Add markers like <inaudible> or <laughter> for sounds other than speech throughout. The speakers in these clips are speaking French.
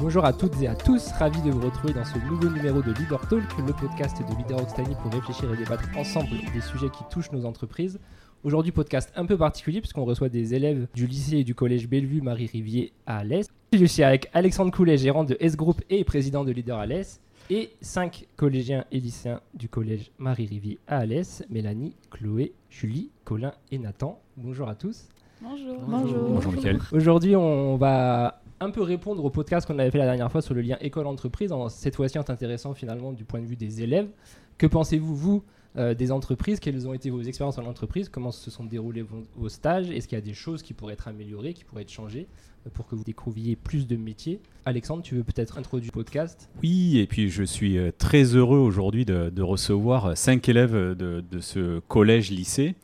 Bonjour à toutes et à tous, ravi de vous retrouver dans ce nouveau numéro de Leader Talk, le podcast de Leader Occitanie pour réfléchir et débattre ensemble des sujets qui touchent nos entreprises. Aujourd'hui, podcast un peu particulier puisqu'on reçoit des élèves du lycée et du collège Bellevue Marie-Rivier à Alès. Je suis avec Alexandre Coulet, gérant de S-Group et président de Leader Alès, et cinq collégiens et lycéens du collège Marie-Rivier à Alès, Mélanie, Chloé, Julie, Colin et Nathan. Bonjour à tous. Bonjour. Bonjour. Bonjour Mickaël. Aujourd'hui, on va un peu répondre au podcast qu'on avait fait la dernière fois sur le lien école-entreprise, en cette fois-ci en t'intéressant finalement du point de vue des élèves. Que pensez-vous, vous, euh, des entreprises? Quelles ont été vos expériences en entreprise? Comment se sont déroulés vos, stages? Est-ce qu'il y a des choses qui pourraient être améliorées, qui pourraient être changées euh, pour que vous découvriez plus de métiers? Alexandre, tu veux peut-être introduire le podcast? Oui, et puis je suis euh, très heureux aujourd'hui de, de recevoir cinq élèves de, de ce collège-lycée.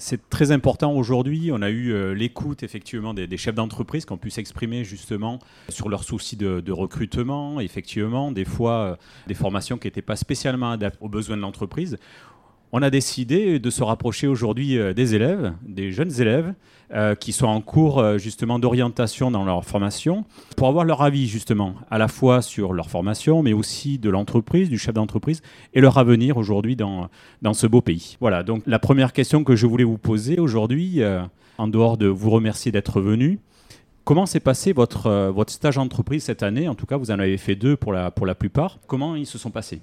C'est très important aujourd'hui. On a eu euh, l'écoute effectivement des, chefs d'entreprise qui ont pu s'exprimer justement sur leurs soucis de, de recrutement. Effectivement, des fois euh, des formations qui n'étaient pas spécialement adaptées aux besoins de l'entreprise. On a décidé de se rapprocher aujourd'hui euh, des élèves, des jeunes élèves euh, qui sont en cours euh, justement d'orientation dans leur formation, pour avoir leur avis justement à la fois sur leur formation, mais aussi de l'entreprise, du chef d'entreprise et leur avenir aujourd'hui dans, dans ce beau pays. Voilà, donc la première question que je voulais vous poser aujourd'hui, euh, en dehors de vous remercier d'être venu, Comment s'est passé votre, votre stage entreprise cette année? En tout cas, vous en avez fait deux pour la, pour la plupart. Comment ils se sont passés?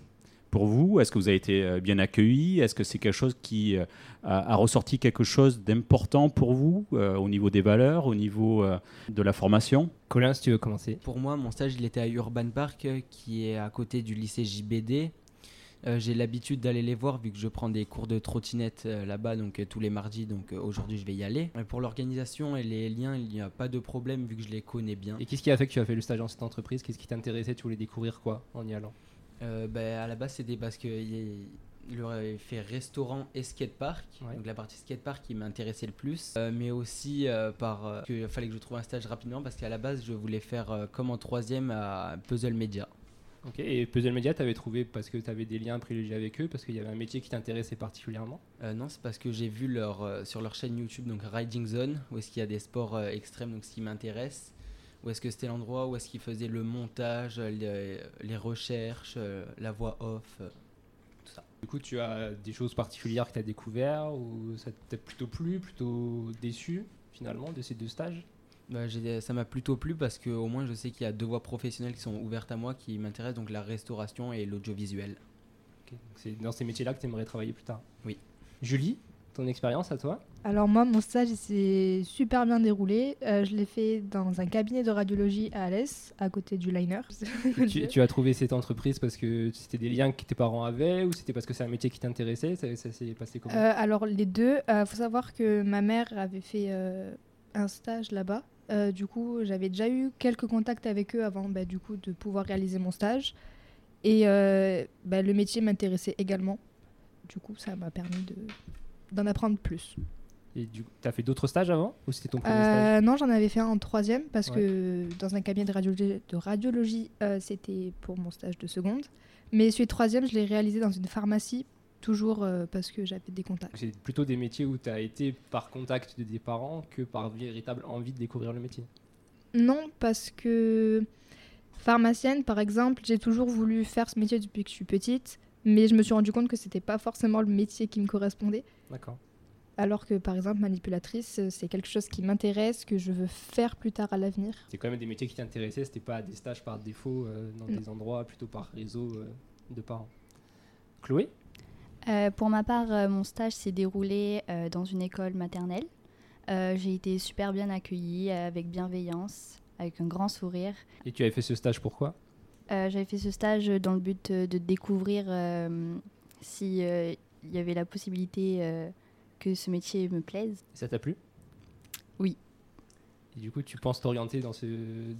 Pour vous? Est-ce que vous avez été euh, bien accueilli? Est-ce que c'est quelque chose qui euh, a, a ressorti quelque chose d'important pour vous euh, au niveau des valeurs, au niveau euh, de la formation? Colin, si tu veux commencer. Pour moi, mon stage, il était à Urban Park, qui est à côté du lycée JBD. Euh, J'ai l'habitude d'aller les voir vu que je prends des cours de trottinette euh, là-bas, donc euh, tous les mardis. Donc euh, aujourd'hui, je vais y aller. Et pour l'organisation et les liens, il n'y a pas de problème vu que je les connais bien. Et qu'est-ce qui a fait que tu as fait le stage dans cette entreprise? Qu'est-ce qui t'intéressait? Tu voulais découvrir quoi en y allant? Euh, ben, à la base, c'était parce qu'il il aurait fait restaurant et skatepark. Ouais. Donc la partie skatepark qui m'intéressait le plus. Euh, mais aussi euh, par euh, qu'il fallait que je trouve un stage rapidement parce qu'à la base, je voulais faire euh, comme en troisième à Puzzle Media. Ok, et Puzzle Media, tu avais trouvé parce que tu avais des liens privilégiés avec eux, parce qu'il y avait un métier qui t'intéressait particulièrement? Euh, non, c'est parce que j'ai vu leur, euh, sur leur chaîne YouTube, donc Riding Zone, où est-ce qu'il y a des sports euh, extrêmes, donc ce qui m'intéresse. Où est-ce que c'était l'endroit où est-ce qu'ils faisaient le montage, euh, les, les recherches, euh, la voix off, euh, tout ça? Du coup, tu as des choses particulières que tu as découvert ou ça t'a plutôt plu, plutôt déçu finalement de ces deux stages? Bah, ça m'a plutôt plu parce que au moins je sais qu'il y a deux voies professionnelles qui sont ouvertes à moi qui m'intéressent, donc la restauration et l'audiovisuel. C'est dans ces métiers-là que tu aimerais travailler plus tard? Oui. Julie, ton expérience à toi Alors moi, mon stage s'est super bien déroulé. Euh, je l'ai fait dans un cabinet de radiologie à Alès, à côté du Liner. <laughs> tu, tu as trouvé cette entreprise parce que c'était des liens que tes parents avaient ou c'était parce que c'est un métier qui t'intéressait? Ça, ça s'est passé comment? Euh, alors les deux, il faut savoir que ma mère avait fait euh, un stage là-bas. Euh, du coup, j'avais déjà eu quelques contacts avec eux avant bah, du coup, de pouvoir réaliser mon stage. Et euh, bah, le métier m'intéressait également. Du coup, ça m'a permis de- d'en apprendre plus. Et du tu as fait d'autres stages avant ou c'était ton premier stage? Euh, non, j'en avais fait un en troisième parce Ouais. que dans un cabinet de radiologie, de radiologie euh, c'était pour mon stage de seconde. Mais celui de troisième, je l'ai réalisé dans une pharmacie, toujours euh, parce que j'avais des contacts. C'est plutôt des métiers où tu as été par contact de tes parents que par véritable envie de découvrir le métier? Non, parce que pharmacienne, par exemple, j'ai toujours voulu faire ce métier depuis que je suis petite, mais je me suis rendu compte que c'était pas forcément le métier qui me correspondait. D'accord. Alors que, par exemple, manipulatrice, euh, c'est quelque chose qui m'intéresse, que je veux faire plus tard à l'avenir. C'est quand même des métiers qui t'intéressaient, c'était pas des stages par défaut euh, dans Non. des endroits, plutôt par réseau euh, de parents. Chloé? Euh, pour ma part, euh, mon stage s'est déroulé euh, dans une école maternelle. Euh, J'ai été super bien accueillie, avec bienveillance, avec un grand sourire. Et tu avais fait ce stage pourquoi Euh, J'avais fait ce stage dans le but de découvrir euh, si euh, il y avait la possibilité euh, que ce métier me plaise. Et ça t'a plu? Oui. Et du coup, tu penses t'orienter dans, ce,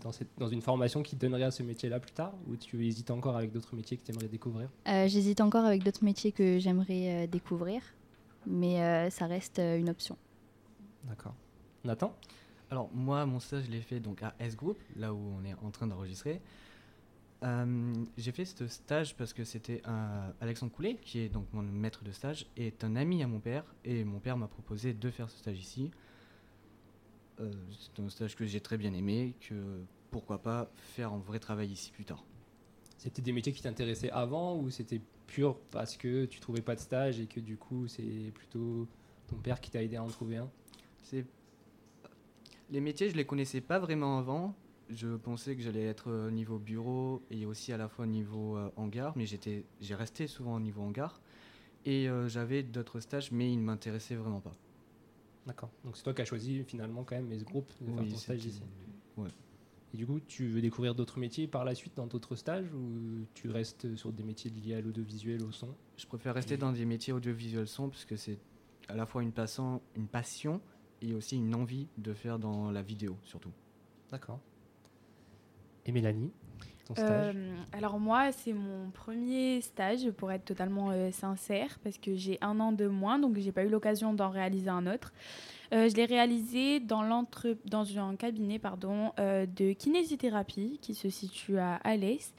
dans, cette, dans une formation qui te donnerait à ce métier-là plus tard? Ou tu hésites encore avec d'autres métiers que tu aimerais découvrir? Euh, J'hésite encore avec d'autres métiers que j'aimerais euh, découvrir, mais euh, ça reste euh, une option. D'accord. Nathan? Alors moi, mon stage, je l'ai fait donc à S Group, là où on est en train d'enregistrer. Euh, j'ai fait ce stage parce que c'était Alexandre Coulet, qui est donc mon maître de stage, est un ami à mon père, et mon père m'a proposé de faire ce stage ici. Euh, c'est un stage que j'ai très bien aimé, que pourquoi pas faire un vrai travail ici plus tard. C'était des métiers qui t'intéressaient avant ou c'était pur parce que tu trouvais pas de stage et que du coup c'est plutôt ton père qui t'a aidé à en trouver un? C'est les métiers, je les connaissais pas vraiment avant. Je pensais que j'allais être au niveau bureau et aussi à la fois au niveau euh, hangar, mais j'étais, j'ai resté souvent au niveau hangar. Et euh, j'avais d'autres stages, mais ils ne m'intéressaient vraiment pas. D'accord. Donc c'est toi qui as choisi finalement quand même ce groupe de faire ton stage ici. ouais. Et du coup, tu veux découvrir d'autres métiers par la suite dans d'autres stages ou tu restes sur des métiers liés à l'audiovisuel, au son? Je préfère rester dans des métiers audiovisuels son, parce que c'est à la fois une passion, une passion et aussi une envie de faire dans la vidéo, surtout. D'accord. Et Mélanie, ton stage Euh, alors moi, c'est mon premier stage pour être totalement euh, sincère parce que j'ai un an de moins, donc j'ai pas eu l'occasion d'en réaliser un autre. Euh, je l'ai réalisé dans, dans un cabinet pardon, de kinésithérapie qui se situe à Alès.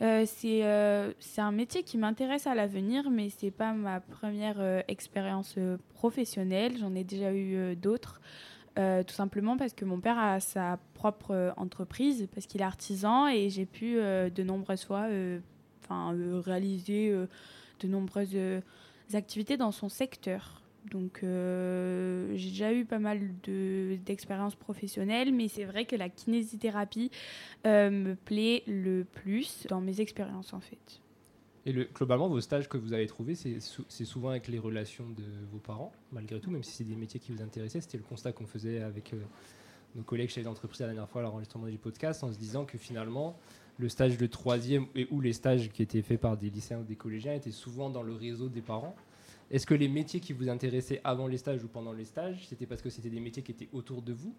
C'est c'est un métier qui m'intéresse à l'avenir, mais c'est pas ma première expérience professionnelle. J'en ai déjà eu d'autres. Euh, tout simplement parce que mon père a sa propre euh, entreprise, parce qu'il est artisan et j'ai pu euh, de nombreuses fois 'fin, euh, réaliser de nombreuses activités dans son secteur. Donc j'ai déjà eu pas mal de- d'expériences professionnelles, mais c'est vrai que la kinésithérapie me plaît le plus dans mes expériences en fait. Et le, globalement, vos stages que vous avez trouvés, c'est sou- c'est souvent avec les relations de vos parents, malgré tout, même si c'est des métiers qui vous intéressaient. C'était le constat qu'on faisait avec euh, nos collègues chefs d'entreprise la dernière fois à l'enregistrement du podcast, en se disant que finalement, le stage de troisième et ou les stages qui étaient faits par des lycéens ou des collégiens étaient souvent dans le réseau des parents. Est-ce que les métiers qui vous intéressaient avant les stages ou pendant les stages, c'était parce que c'était des métiers qui étaient autour de vous?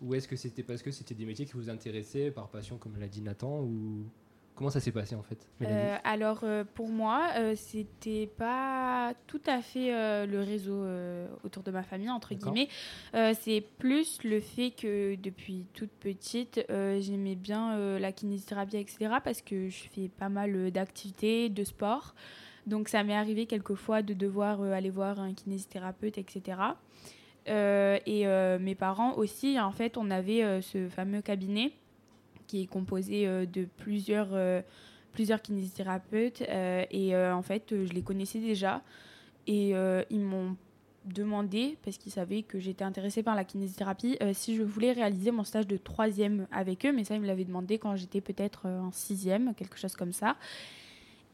Ou est-ce que c'était parce que c'était des métiers qui vous intéressaient par passion, comme l'a dit Nathan. Comment ça s'est passé en fait Euh, alors euh, pour moi, euh, c'était pas tout à fait euh, le réseau autour de ma famille entre guillemets. C'est plus le fait que depuis toute petite, j'aimais bien la kinésithérapie, etc. Parce que je fais pas mal d'activités, de sport. Donc ça m'est arrivé quelquefois de devoir aller voir un kinésithérapeute, etc. Et mes parents aussi, en fait, on avait ce fameux cabinet qui est composé euh, de plusieurs, euh, plusieurs kinésithérapeutes. euh, et en fait, je les connaissais déjà. Et ils m'ont demandé, parce qu'ils savaient que j'étais intéressée par la kinésithérapie, si je voulais réaliser mon stage de troisième avec eux. Mais ça, ils me l'avaient demandé quand j'étais peut-être en sixième, quelque chose comme ça.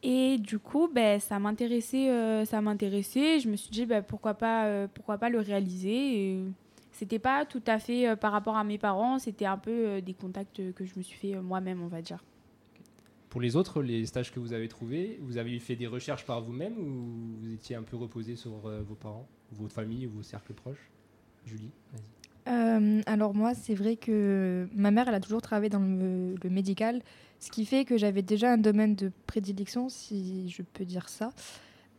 Et du coup, ben, ça m'intéressait, ça m'intéressait. Je me suis dit, ben, pourquoi, pas, pourquoi pas le réaliser c'était pas tout à fait euh, par rapport à mes parents, c'était un peu euh, des contacts euh, que je me suis fait euh, moi-même, on va dire. Pour les autres, les stages que vous avez trouvés, vous avez fait des recherches par vous-même ou vous étiez un peu reposé sur euh, vos parents, votre famille ou vos cercles proches? Julie, vas-y. Euh, alors moi, c'est vrai que ma mère, elle a toujours travaillé dans le, le médical, ce qui fait que j'avais déjà un domaine de prédilection, si je peux dire ça.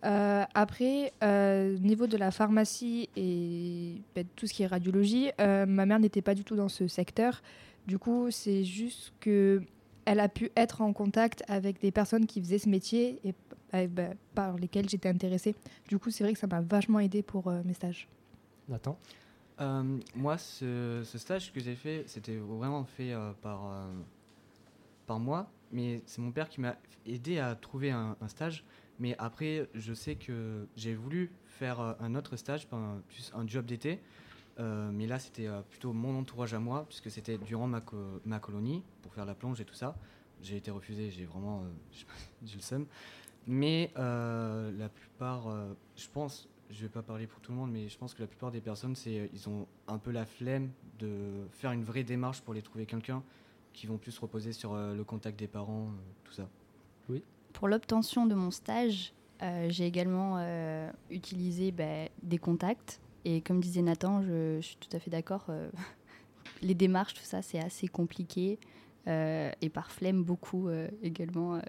Euh, après, euh, niveau de la pharmacie et ben, tout ce qui est radiologie, euh, ma mère n'était pas du tout dans ce secteur. Du coup, c'est juste que elle a pu être en contact avec des personnes qui faisaient ce métier et euh, ben, par lesquelles j'étais intéressée. Du coup, c'est vrai que ça m'a vachement aidé pour euh, mes stages. Nathan? Euh, moi, ce, ce stage que j'ai fait, c'était vraiment fait euh, par, euh, par moi, mais c'est mon père qui m'a aidé à trouver un, un stage. Mais après, je sais que j'ai voulu faire euh, un autre stage, un- un job d'été. Euh, mais là, c'était euh, plutôt mon entourage à moi, puisque c'était durant ma, ma colonie, pour faire la plonge et tout ça. J'ai été refusé, j'ai vraiment euh, <laughs> j'ai le seum. Mais la plupart, je pense, je vais pas parler pour tout le monde, mais je pense que la plupart des personnes, ils ont un peu la flemme de faire une vraie démarche pour les trouver quelqu'un, qui vont plus se reposer sur le contact des parents, tout ça. Pour l'obtention de mon stage, euh, j'ai également euh, utilisé bah, des contacts. Et comme disait Nathan, je, je suis tout à fait d'accord. euh, <laughs> les démarches, tout ça, c'est assez compliqué. Et par flemme, beaucoup également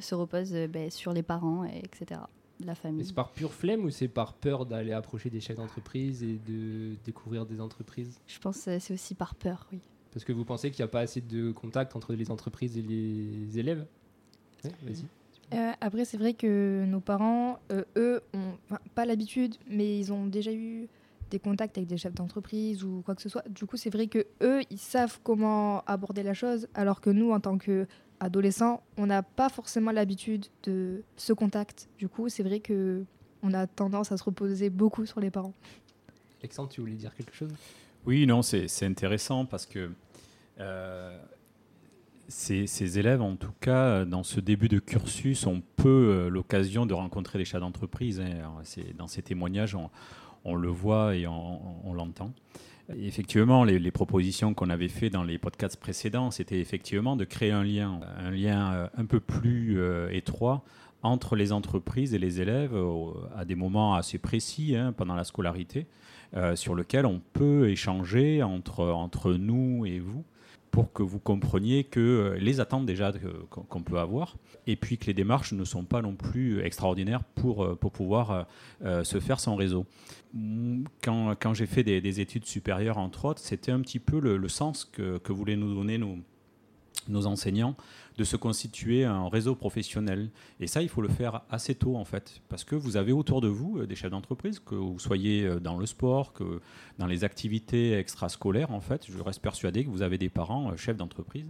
se repose euh, bah, sur les parents, et etc. La famille. c'est par pure flemme ou c'est par peur d'aller approcher des chefs d'entreprise et de découvrir des entreprises? Je pense que c'est aussi par peur, oui. Parce que vous pensez qu'il n'y a pas assez de contact entre les entreprises et les élèves? Vas-y. Euh, après, c'est vrai que nos parents, euh, eux, ont enfin, pas l'habitude, mais ils ont déjà eu des contacts avec des chefs d'entreprise ou quoi que ce soit. Du coup, c'est vrai que eux, ils savent comment aborder la chose, alors que nous, en tant qu'adolescents, on n'a pas forcément l'habitude de ce contact. Du coup, c'est vrai que on a tendance à se reposer beaucoup sur les parents. Alexandre, tu voulais dire quelque chose? Oui, non, c'est intéressant parce que euh, ces, élèves, en tout cas, dans ce début de cursus, ont peu euh, l'occasion de rencontrer les chats d'entreprise. Hein. Dans ces témoignages, on, le voit et on, l'entend. Effectivement, les, propositions qu'on avait faites dans les podcasts précédents, c'était effectivement de créer un lien, un lien euh, un peu plus euh, étroit entre les entreprises et les élèves à des moments assez précis hein, pendant la scolarité, euh, sur lequel on peut échanger entre, entre nous et vous pour que vous compreniez que euh, les attentes déjà qu'on peut avoir, et puis que les démarches ne sont pas non plus extraordinaires pour, euh, pour pouvoir euh, se faire sans réseau. Quand, quand j'ai fait des, études supérieures, entre autres, c'était un petit peu le, sens que, que voulaient nous donner nos, nos enseignants de se constituer un réseau professionnel. Et ça, il faut le faire assez tôt, en fait, parce que vous avez autour de vous euh, des chefs d'entreprise, que vous soyez euh, dans le sport, que dans les activités extrascolaires, en fait, je reste persuadé que vous avez des parents euh, chefs d'entreprise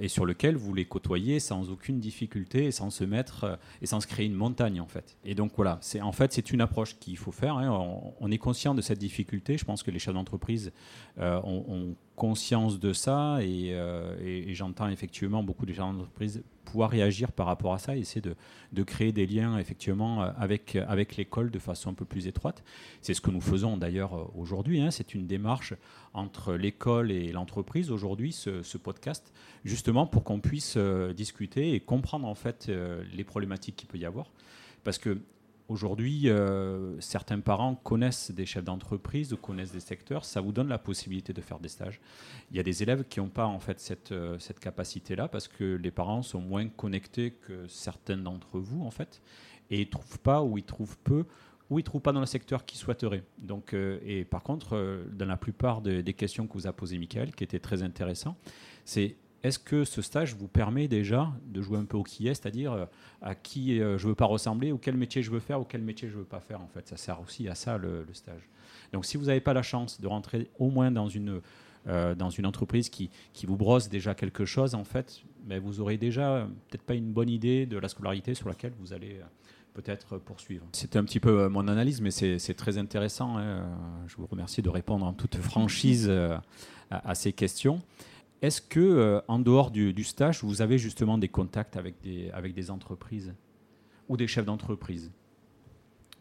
et sur lesquels vous les côtoyez sans aucune difficulté et sans se mettre et sans se créer une montagne, en fait. Et donc voilà, c'est en fait c'est une approche qu'il faut faire. Hein. On, est conscient de cette difficulté. Je pense que les chefs d'entreprise ont, conscience de ça et, et j'entends effectivement beaucoup de gens d'entreprise pouvoir réagir par rapport à ça et essayer de, créer des liens effectivement euh, avec, avec l'école de façon un peu plus étroite. C'est ce que nous faisons d'ailleurs euh, aujourd'hui. Hein. C'est une démarche entre l'école et l'entreprise aujourd'hui, ce, podcast, justement pour qu'on puisse euh, discuter et comprendre en fait les problématiques qu'il peut y avoir. Parce que Aujourd'hui, euh, certains parents connaissent des chefs d'entreprise ou connaissent des secteurs. Ça vous donne la possibilité de faire des stages. Il y a des élèves qui n'ont pas en fait cette, euh, cette capacité-là parce que les parents sont moins connectés que certains d'entre vous en fait, et ils trouvent pas ou ils trouvent peu ou ils trouvent pas dans le secteur qu'ils souhaiteraient. Donc, euh, et par contre, dans la plupart des questions que vous a posées Michael, qui étaient très intéressants, c'est est-ce que ce stage vous permet déjà de jouer un peu au qui est, c'est-à-dire euh, à qui euh, je veux pas ressembler, ou quel métier je veux faire, ou quel métier je veux pas faire en fait? Ça sert aussi à ça le, stage. Donc si vous n'avez pas la chance de rentrer au moins dans une, euh, dans une entreprise qui, qui, vous brosse déjà quelque chose, en fait, mais ben, vous aurez déjà peut-être pas une bonne idée de la scolarité sur laquelle vous allez peut-être poursuivre. C'était un petit peu mon analyse, mais c'est très intéressant. Hein. Je vous remercie de répondre en toute franchise à, ces questions. Est-ce que, euh, en dehors du, stage, vous avez justement des contacts avec des, entreprises ou des chefs d'entreprise?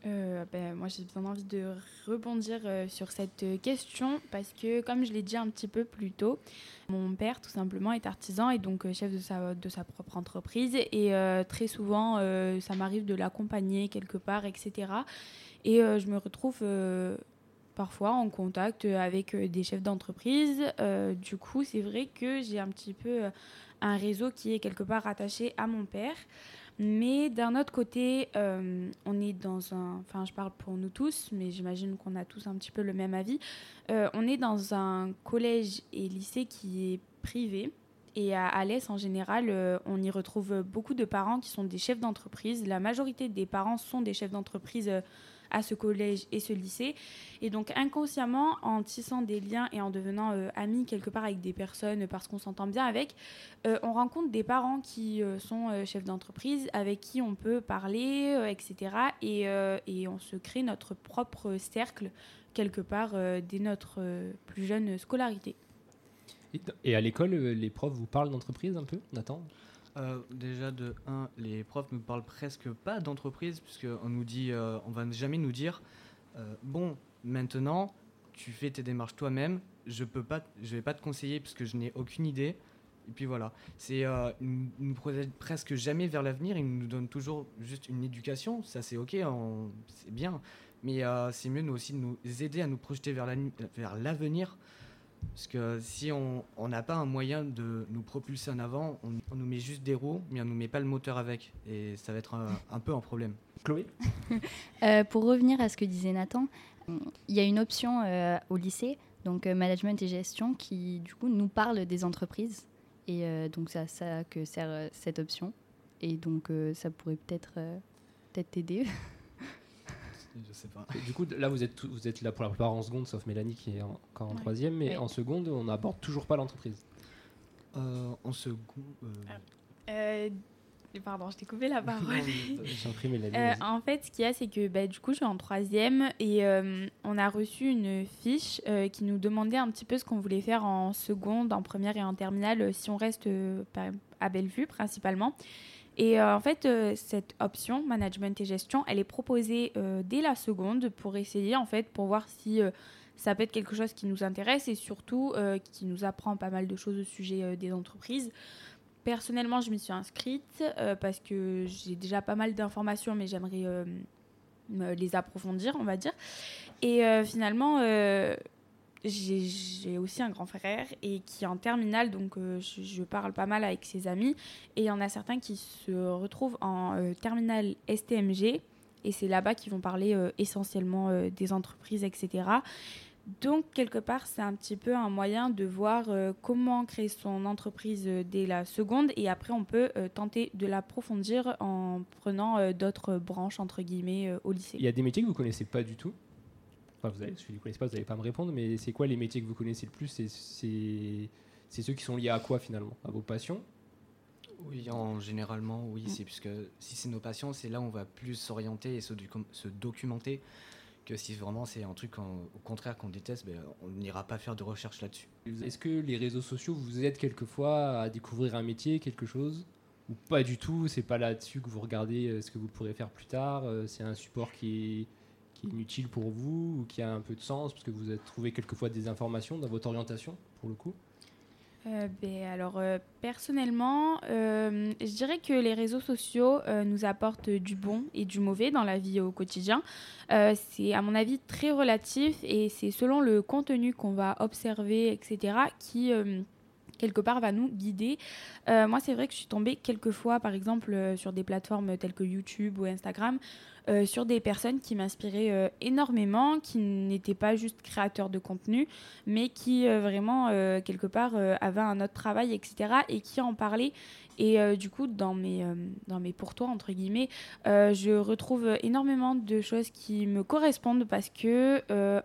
Euh, ben, moi, j'ai bien envie de rebondir euh, sur cette question parce que, comme je l'ai dit un petit peu plus tôt, mon père, tout simplement, est artisan et donc chef de sa propre entreprise. Et très souvent, ça m'arrive de l'accompagner quelque part, etc. Et je me retrouve parfois en contact avec euh, des chefs d'entreprise. Euh, du coup, c'est vrai que j'ai un petit peu euh, un réseau qui est quelque part rattaché à mon père. Mais d'un autre côté, on est dans un... Enfin, je parle pour nous tous, mais j'imagine qu'on a tous un petit peu le même avis. on est dans un collège et lycée qui est privé. Et à Alès, en général, on y retrouve beaucoup de parents qui sont des chefs d'entreprise. La majorité des parents sont des chefs d'entreprise à ce collège et ce lycée. Et donc inconsciemment, en tissant des liens et en devenant euh, amis quelque part avec des personnes parce qu'on s'entend bien avec, euh, on rencontre des parents qui euh, sont chefs d'entreprise, avec qui on peut parler, etc. Et, et, on se crée notre propre cercle quelque part dès notre plus jeune scolarité. Et à l'école, les profs vous parlent d'entreprise un peu, Nathan? Euh, déjà de 1, les profs ne parlent presque pas d'entreprise puisqu'on nous dit, euh, on va jamais nous dire, euh, bon, maintenant tu fais tes démarches toi-même, je peux pas, je vais pas te conseiller puisque je n'ai aucune idée. Et puis voilà, c'est ils nous projette presque jamais vers l'avenir, ils nous donnent toujours juste une éducation, ça c'est ok, c'est bien, mais c'est mieux nous aussi de nous aider à nous projeter vers l'avenir. Parce que si on n'a pas un moyen de nous propulser en avant, on, nous met juste des roues, mais on nous met pas le moteur avec. Et ça va être un, peu un problème. Chloé <laughs> euh, Pour revenir à ce que disait Nathan, il y a une option euh, au lycée, donc euh, management et gestion, qui du coup nous parle des entreprises. Et donc c'est à ça que sert cette option. Et donc ça pourrait peut-être peut-être t'aider. <laughs> Je sais pas. Et du coup, là, vous êtes, tout- vous êtes là pour la plupart en seconde, sauf Mélanie qui est en- encore en Ouais. troisième, mais Ouais. en seconde, on n'aborde toujours pas l'entreprise. Euh, en second. euh, Euh, pardon, je t'ai coupé la <laughs> parole. J'en prie, Mélanie. Euh, en fait, ce qu'il y a, c'est que bah, du coup, je suis en troisième et euh, on a reçu une fiche euh, qui nous demandait un petit peu ce qu'on voulait faire en seconde, en première et en terminale, si on reste euh, à Bellevue principalement. Et euh, en fait, euh, cette option, management et gestion, elle est proposée euh, dès la seconde pour essayer, en fait, pour voir si ça peut être quelque chose qui nous intéresse et surtout qui nous apprend pas mal de choses au sujet des entreprises. Personnellement, je m'y suis inscrite parce que j'ai déjà pas mal d'informations, mais j'aimerais me les approfondir, on va dire. Et finalement, j'ai aussi un grand frère et qui est en terminale, donc euh, je, parle pas mal avec ses amis. Et il y en a certains qui se retrouvent en euh, terminale STMG. Et c'est là-bas qu'ils vont parler euh, essentiellement euh, des entreprises, etc. Donc, quelque part, c'est un petit peu un moyen de voir comment créer son entreprise dès la seconde. Et après, on peut tenter de l'approfondir en prenant d'autres branches, entre guillemets, au lycée. Il y a des métiers que vous connaissez pas du tout? Enfin, vous allez, si vous ne connaissez pas, vous n'allez pas me répondre, mais c'est quoi les métiers que vous connaissez le plus? C'est- ceux qui sont liés à quoi finalement? À vos passions? Oui, en généralement, oui, c'est puisque si c'est nos passions, c'est là où on va plus s'orienter et se, docu- se documenter que si vraiment c'est un truc en- au contraire qu'on déteste, ben, on n'ira pas faire de recherche là-dessus. Est-ce que les réseaux sociaux vous aident quelquefois à découvrir un métier, quelque chose? Ou pas du tout C'est pas là-dessus que vous regardez euh, ce que vous pourrez faire plus tard euh, C'est un support qui est, inutile pour vous ou qui a un peu de sens parce que vous avez trouvé quelquefois des informations dans votre orientation pour le coup? Euh, ben, alors euh, personnellement, euh, je dirais que les réseaux sociaux nous apportent du bon et du mauvais dans la vie au quotidien. C'est à mon avis très relatif et c'est selon le contenu qu'on va observer, etc., qui quelque part va nous guider. Moi, c'est vrai que je suis tombée quelques fois, par exemple, sur des plateformes telles que YouTube ou Instagram, euh, sur des personnes qui m'inspiraient euh, énormément, qui n'étaient pas juste créateurs de contenu, mais qui euh, vraiment, quelque part, avaient un autre travail, etc., et qui en parlaient. Et du coup, dans mes, dans mes pour toi, entre guillemets, je retrouve énormément de choses qui me correspondent parce que,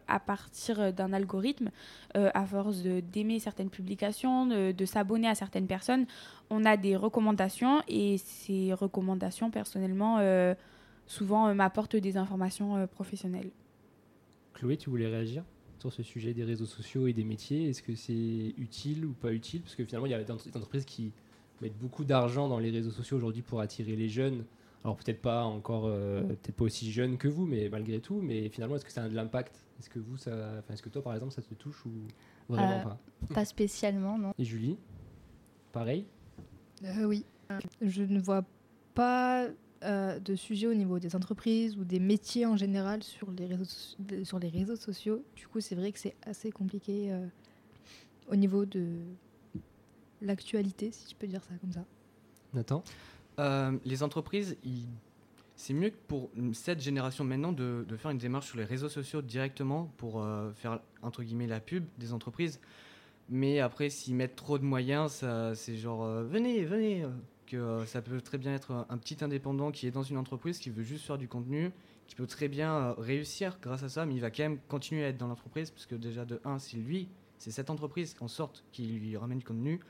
à partir d'un algorithme, à force d'aimer certaines publications, de, s'abonner à certaines personnes, on a des recommandations et ces recommandations, personnellement, souvent euh, m'apportent des informations euh, professionnelles. Chloé, tu voulais réagir sur ce sujet des réseaux sociaux et des métiers? Est-ce que c'est utile ou pas utile? Parce que finalement, il y a des entre- des entreprises qui mettent beaucoup d'argent dans les réseaux sociaux aujourd'hui pour attirer les jeunes. Alors peut-être pas encore, euh, peut-être pas aussi jeunes que vous, mais malgré tout. Mais finalement, est-ce que ça a de l'impact? Est-ce que vous, ça, est-ce que toi, par exemple, ça te touche ou vraiment Euh, pas? Pas spécialement, non. Et Julie, pareil? Euh, oui. Je ne vois pas euh, de sujet au niveau des entreprises ou des métiers en général sur les réseaux, sur les réseaux sociaux. Du coup, c'est vrai que c'est assez compliqué euh, au niveau de l'actualité, si je peux dire ça comme ça. Nathan? Euh, les entreprises, ils- c'est mieux que pour cette génération maintenant de, de faire une démarche sur les réseaux sociaux directement pour euh, faire entre guillemets la pub des entreprises. Mais après, s'ils mettent trop de moyens, ça, c'est genre euh, venez, venez. Euh, que euh, ça peut très bien être un, petit indépendant qui est dans une entreprise qui veut juste faire du contenu, qui peut très bien euh, réussir grâce à ça, mais il va quand même continuer à être dans l'entreprise parce que déjà de un, c'est lui, c'est cette entreprise en sorte qui lui ramène du contenu.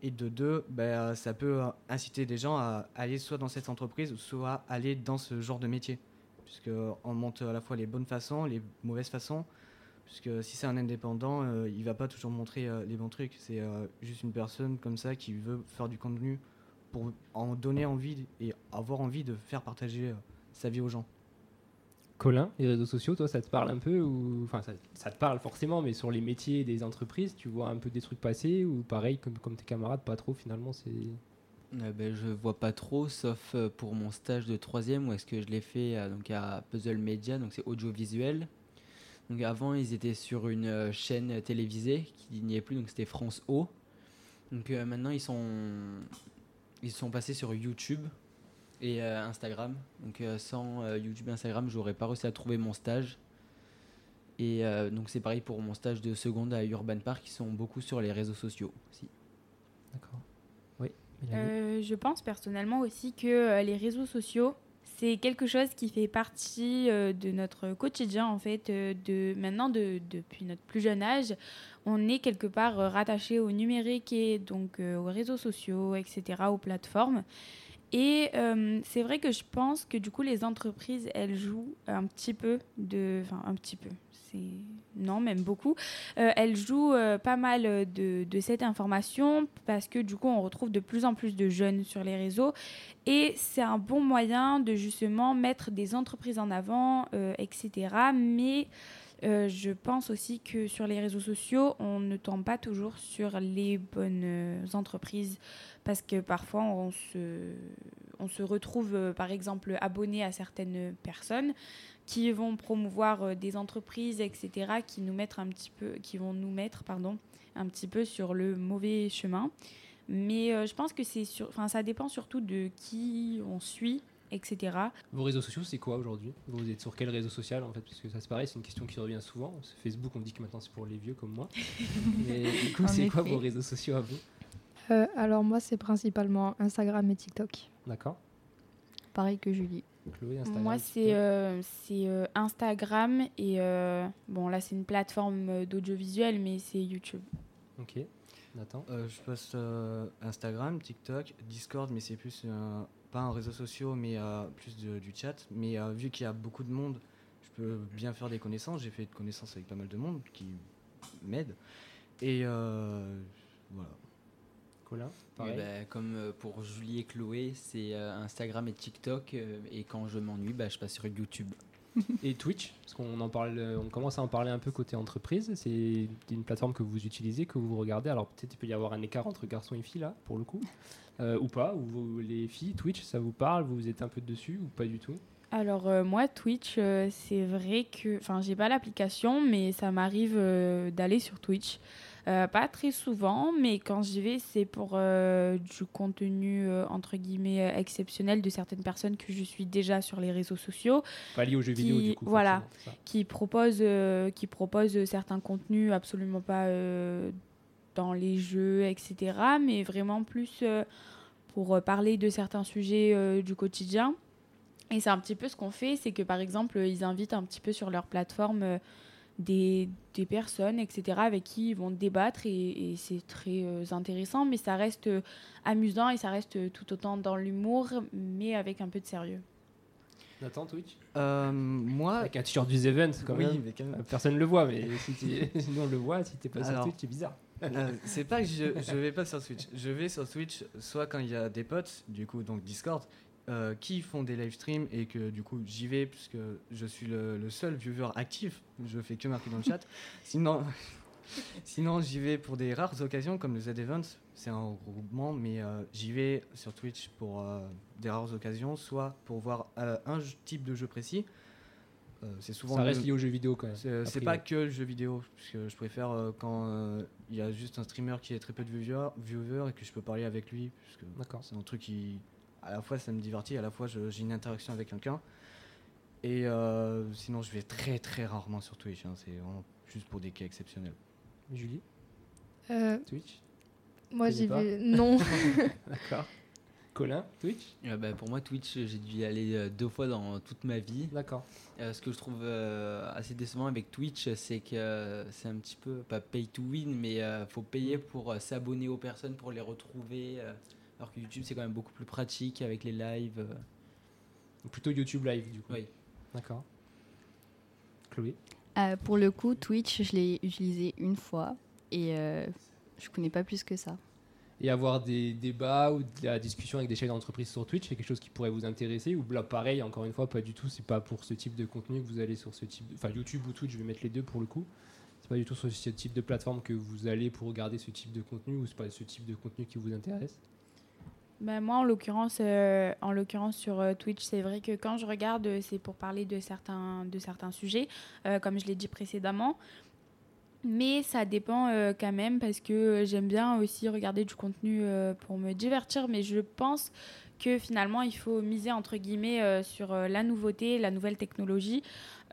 Et de deux, ben, ça peut euh, inciter des gens à aller soit dans cette entreprise, soit aller dans ce genre de métier. Puisqu'on montre à la fois les bonnes façons, les mauvaises façons. Puisque si c'est un indépendant, euh, il va pas toujours montrer euh, les bons trucs. C'est euh, juste une personne comme ça qui veut faire du contenu pour en donner envie et avoir envie de faire partager euh, sa vie aux gens. Colin, les réseaux sociaux, toi, ça te parle un peu ou enfin ça, ça te parle forcément, mais sur les métiers des entreprises, tu vois un peu des trucs passer ou pareil comme, comme tes camarades, pas trop finalement. C'est Euh, ben, je vois pas trop, sauf euh, pour mon stage de troisième où est-ce que je l'ai fait euh, donc à Puzzle Media, donc c'est audiovisuel. Donc avant ils étaient sur une euh, chaîne télévisée qui n'y est plus, donc c'était France O. Donc euh, maintenant ils sont ils sont passés sur YouTube et euh, Instagram. Donc euh, sans euh, YouTube et Instagram, j'aurais pas réussi à trouver mon stage. Et euh, donc c'est pareil pour mon stage de seconde à Urban Park, ils sont beaucoup sur les réseaux sociaux aussi. d'accord. Oui. Euh, je pense personnellement aussi que les réseaux sociaux, c'est quelque chose qui fait partie euh, de notre quotidien en fait. euh, de maintenant, de, depuis notre plus jeune âge, on est quelque part euh, rattaché au numérique et donc aux réseaux sociaux, etc., aux plateformes. Et c'est vrai que je pense que du coup les entreprises elles jouent un petit peu de, enfin un petit peu, non même beaucoup, Euh, elles jouent euh, pas mal de, de cette information parce que du coup on retrouve de plus en plus de jeunes sur les réseaux. Et c'est un bon moyen de justement mettre des entreprises en avant, euh, etc. Mais euh, je pense aussi que sur les réseaux sociaux, on ne tombe pas toujours sur les bonnes euh, entreprises. Parce que parfois on se, retrouve euh, par exemple abonné à certaines personnes qui vont promouvoir euh, des entreprises, etc., qui nous mettent un petit peu, qui vont nous mettre, pardon, un petit peu sur le mauvais chemin. Mais euh, je pense que c'est sur, enfin, ça dépend surtout de qui on suit, etc. Vos réseaux sociaux, c'est quoi aujourd'hui? Vous êtes sur quel réseau social en fait? Parce que ça c'est pareil, c'est une question qui revient souvent. Facebook, on dit que maintenant c'est pour les vieux comme moi. <laughs> Mais du coup, c'est quoi vos réseaux sociaux à vous? Euh, alors moi, c'est principalement Instagram et TikTok. D'accord Pareil que Julie. Chloé, Instagram Moi, c'est euh, c'est, euh, Instagram et euh, bon, là, c'est une plateforme d'audiovisuel, mais c'est YouTube. Ok. Nathan? Euh, je poste euh, Instagram, TikTok, Discord, mais c'est plus euh, pas un réseau social, mais euh, plus de- du chat. Mais euh, vu qu'il y a beaucoup de monde, je peux bien faire des connaissances. J'ai fait de connaissances avec pas mal de monde qui m'aident. Et euh, voilà. Colin Oui, Pareil. bah, comme euh, pour Julie et Chloé, c'est euh, Instagram et TikTok. euh, et quand je m'ennuie, bah, je passe sur YouTube. <laughs> Et Twitch, parce qu'on en parle, on commence à en parler un peu côté entreprise. C'est une plateforme que vous utilisez, que vous regardez. Alors peut-être il peut y avoir un écart entre garçons et filles là, pour le coup, <laughs> Euh, ou pas. Ou vous- les filles, Twitch, ça vous parle Vous êtes un peu dessus ou pas du tout? Alors, euh, moi, Twitch, euh, c'est vrai que. Enfin, j'ai pas l'application, mais ça m'arrive euh, d'aller sur Twitch. Euh, pas très souvent, mais quand j'y vais, c'est pour euh, du contenu euh, entre guillemets exceptionnel de certaines personnes que je suis déjà sur les réseaux sociaux. Pas lié aux jeux Qui- vidéo du coup. voilà. qui propose, qui propose certains contenus absolument pas dans les jeux, etc. Mais vraiment plus pour parler de certains sujets du quotidien. Et c'est un petit peu ce qu'on fait, c'est que par exemple, ils invitent un petit peu sur leur plateforme des, des personnes, etc., avec qui ils vont débattre et, et c'est très euh, intéressant, mais ça reste euh, amusant et ça reste euh, tout autant dans l'humour, mais avec un peu de sérieux. Nathan, Twitch? Euh, moi, Avec un t-shirt du Event quand oui, même. mais quand même. Personne ne le voit, mais <laughs> si nous on le voit, si t'es pas sur. Twitch, c'est bizarre. Euh, c'est pas que je, je vais pas sur Twitch. <laughs> Je vais sur Twitch soit quand il y a des potes, du coup, donc Discord, euh, qui font des live streams et que du coup j'y vais puisque je suis le, le seul viewer actif. Je fais que marquer dans le chat. <laughs> Sinon, sinon j'y vais pour des rares occasions comme le Z Event. C'est un regroupement, mais euh, j'y vais sur Twitch pour euh, des rares occasions, soit pour voir euh, un type de jeu précis. Euh, c'est souvent Ça reste lié aux jeux vidéo quand même. c'est pas que le jeu vidéo, parce que je préfère euh, quand euh, il y a juste un streamer qui a très peu de viewers, viewers et que je peux parler avec lui, parce que D'accord. c'est un truc qui, à la fois ça me divertit, à la fois j'ai une interaction avec quelqu'un. Et euh, sinon je vais très très rarement sur Twitch, hein, c'est vraiment juste pour des cas exceptionnels. Julie, Euh, Twitch? moi, j'y vais. Non. <laughs> <laughs> D'accord. Colin, Twitch? Euh, bah, pour moi, Twitch, j'ai dû y aller euh, deux fois dans toute ma vie. D'accord. Euh, ce que je trouve euh, assez décevant avec Twitch, c'est que euh, c'est un petit peu, pas pay to win, mais euh, faut payer pour euh, s'abonner aux personnes, pour les retrouver. Alors que YouTube, c'est quand même beaucoup plus pratique avec les lives. euh. Plutôt YouTube Live du coup. Oui. D'accord. Chloé Euh, pour le coup, Twitch, je l'ai utilisé une fois et euh, je connais pas plus que ça. Et avoir des débats ou de la discussion avec des chefs d'entreprise sur Twitch, c'est quelque chose qui pourrait vous intéresser Ou là, pareil, encore une fois, pas du tout, c'est pas pour ce type de contenu que vous allez sur ce type. de- Enfin, YouTube ou Twitch, je vais mettre les deux pour le coup. C'est pas du tout sur ce type de plateforme que vous allez pour regarder ce type de contenu ou c'est pas ce type de contenu qui vous intéresse Ben, moi, en l'occurrence, euh, en l'occurrence sur euh, Twitch, c'est vrai que quand je regarde, euh, c'est pour parler de certains, de certains sujets, comme je l'ai dit précédemment. Mais ça dépend quand même parce que j'aime bien aussi regarder du contenu pour me divertir. Mais je pense que finalement, il faut miser entre guillemets sur la nouveauté, la nouvelle technologie.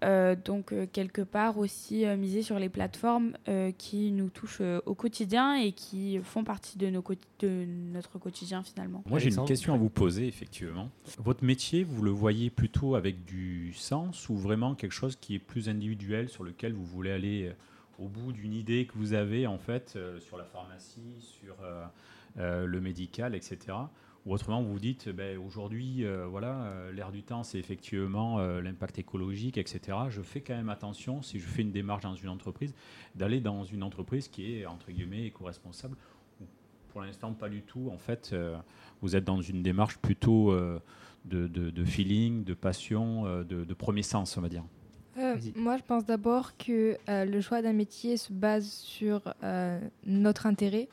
Euh, donc euh, quelque part aussi euh, miser sur les plateformes euh, qui nous touchent euh, au quotidien et qui font partie de, nos quoti- de notre quotidien finalement. Moi, j'ai une question à vous poser, effectivement. Votre métier, vous le voyez plutôt avec du sens ou vraiment quelque chose qui est plus individuel sur lequel vous voulez aller au bout d'une idée que vous avez, en fait, euh, sur la pharmacie, sur euh, euh, le médical, etc. Ou autrement, vous vous dites, ben, aujourd'hui, euh, voilà, euh, l'air du temps, c'est effectivement euh, l'impact écologique, etc. Je fais quand même attention, si je fais une démarche dans une entreprise, d'aller dans une entreprise qui est, entre guillemets, éco-responsable. Ou Pour l'instant, pas du tout. En fait, euh, vous êtes dans une démarche plutôt euh, de, de- de feeling, de passion, euh, de, de premier sens, on va dire. Euh, moi, je pense d'abord que euh, le choix d'un métier se base sur euh, notre intérêt.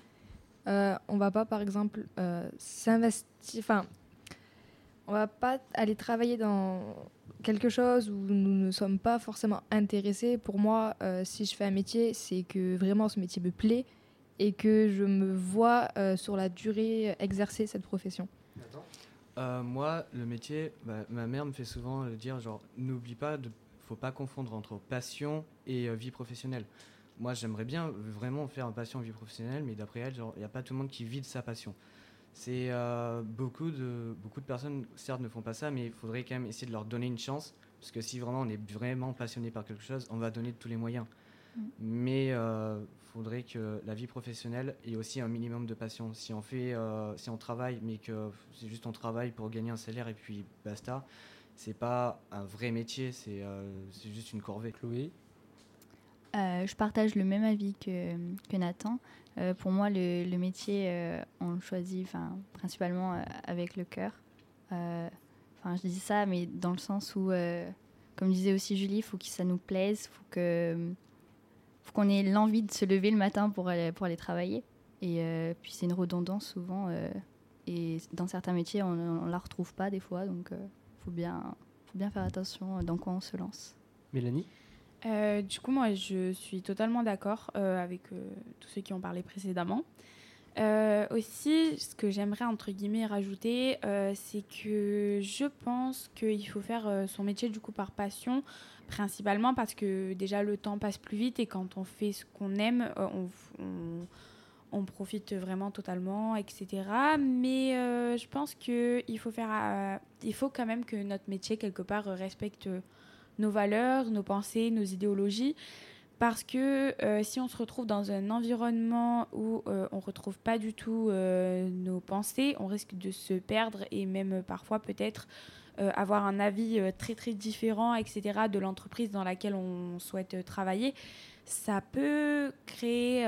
Euh, on va pas, par exemple, euh, s'investir. Enfin, on va pas aller travailler dans quelque chose où nous ne sommes pas forcément intéressés. Pour moi, euh, si je fais un métier, c'est que vraiment ce métier me plaît et que je me vois euh, sur la durée exercer cette profession. Euh, moi, le métier, bah, ma mère me fait souvent le dire, genre, n'oublie pas, de, faut pas confondre entre passion et euh, vie professionnelle. Moi, j'aimerais bien vraiment faire un passion vie professionnelle, mais d'après elle, genre, il n'y a pas tout le monde qui vit de sa passion. C'est euh, beaucoup de beaucoup de personnes, certes, ne font pas ça, mais il faudrait quand même essayer de leur donner une chance, parce que si vraiment on est vraiment passionné par quelque chose, on va donner tous les moyens. Mm. Mais il faudrait que la vie professionnelle ait aussi un minimum de passion. Si on fait, euh, si on travaille, mais que c'est juste on travaille pour gagner un salaire et puis basta, c'est pas un vrai métier, c'est euh, c'est juste une corvée. Chloé? Euh, je partage le même avis que, Nathan. Euh, pour moi, le, métier, euh, on le choisit principalement avec le cœur. Enfin, je dis ça, mais dans le sens où, comme disait aussi Julie, il faut que ça nous plaise, que, faut qu'on ait l'envie de se lever le matin pour aller, travailler. Et puis c'est une redondance souvent. et dans certains métiers, on ne la retrouve pas des fois, donc il faut bien, faut bien faire attention dans quoi on se lance. Mélanie? Euh, du coup, moi, je suis totalement d'accord euh, avec euh, tous ceux qui ont parlé précédemment. Aussi, ce que j'aimerais entre guillemets rajouter, c'est que je pense qu'il faut faire son métier du coup par passion, principalement parce que déjà le temps passe plus vite et quand on fait ce qu'on aime, on, profite vraiment totalement, etc. Mais je pense qu'il faut faire, faut quand même que notre métier quelque part respecte nos valeurs, nos pensées, nos idéologies. Parce que euh, si on se retrouve dans un environnement où euh, on ne retrouve pas du tout euh, nos pensées, on risque de se perdre et même parfois peut-être avoir un avis très très différent, etc., de l'entreprise dans laquelle on souhaite travailler. Ça peut créer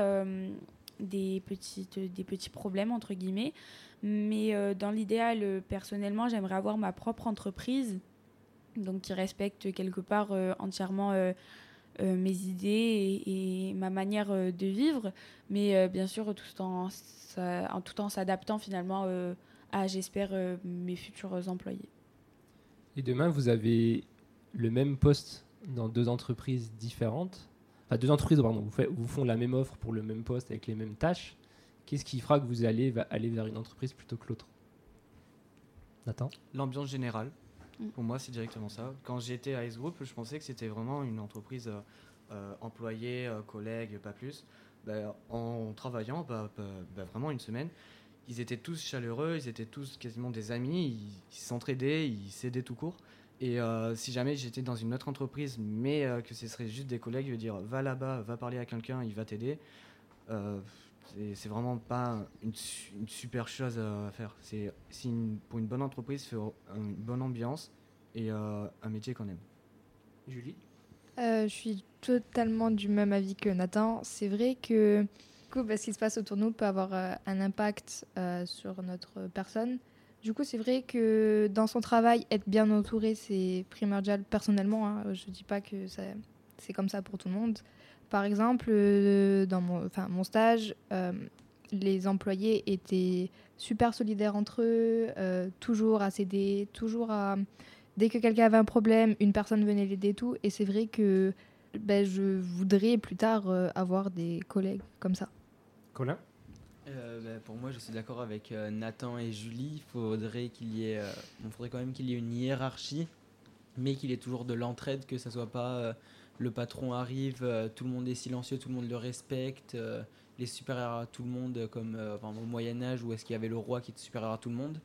des, petites, des petits problèmes, entre guillemets. Mais dans l'idéal, personnellement, j'aimerais avoir ma propre entreprise donc qui respecte quelque part euh, entièrement euh, euh, mes idées et, et ma manière euh, de vivre, mais euh, bien sûr tout en, tout en s'adaptant finalement euh, à, j'espère, euh, mes futurs employés. Et demain, vous avez le même poste dans deux entreprises différentes. Enfin, deux entreprises, pardon, vous, fait- vous font la même offre pour le même poste avec les mêmes tâches. Qu'est-ce qui fera que vous allez va- aller vers une entreprise plutôt que l'autre? Nathan? L'ambiance générale, Mm. pour moi, c'est directement ça. Quand j'étais à S Group, je pensais que c'était vraiment une entreprise euh, euh, employée, euh, collègues, pas plus. Bah, en travaillant, bah, bah, bah, vraiment une semaine, ils étaient tous chaleureux, ils étaient tous quasiment des amis, ils s'entraidaient, ils s'aidaient tout court. Et euh, si jamais j'étais dans une autre entreprise, mais que ce serait juste des collègues, je veux dire, va là-bas, va parler à quelqu'un, il va t'aider. C'est- vraiment pas une, su- une super chose à faire. C'est une- pour une bonne entreprise, faut une bonne ambiance et euh, un métier qu'on aime. Julie? Euh, je suis totalement du même avis que Nathan. C'est vrai que du coup, bah, ce qui se passe autour de nous peut avoir euh, un impact euh, sur notre personne. Du coup, c'est vrai que dans son travail, être bien entouré, c'est primordial personnellement. hein. Je ne dis pas que ça- c'est comme ça pour tout le monde. Par exemple, euh, dans mon, enfin, mon stage, euh, les employés étaient super solidaires entre eux, euh, toujours à s'aider, toujours à dès que quelqu'un avait un problème, une personne venait l'aider et tout. Et c'est vrai que ben, je voudrais plus tard euh, avoir des collègues comme ça. Colin? Euh, bah, pour moi, je suis d'accord avec euh, Nathan et Julie. Il faudrait qu'il y ait, euh, bon, faudrait quand même qu'il y ait une hiérarchie mais qu'il est toujours de l'entraide, que ça soit pas euh, le patron arrive, euh, tout le monde est silencieux, tout le monde le respecte, euh, les supérieurs à tout le monde, comme euh, enfin, au Moyen Âge où est-ce qu'il y avait le roi qui était supérieur à tout le monde,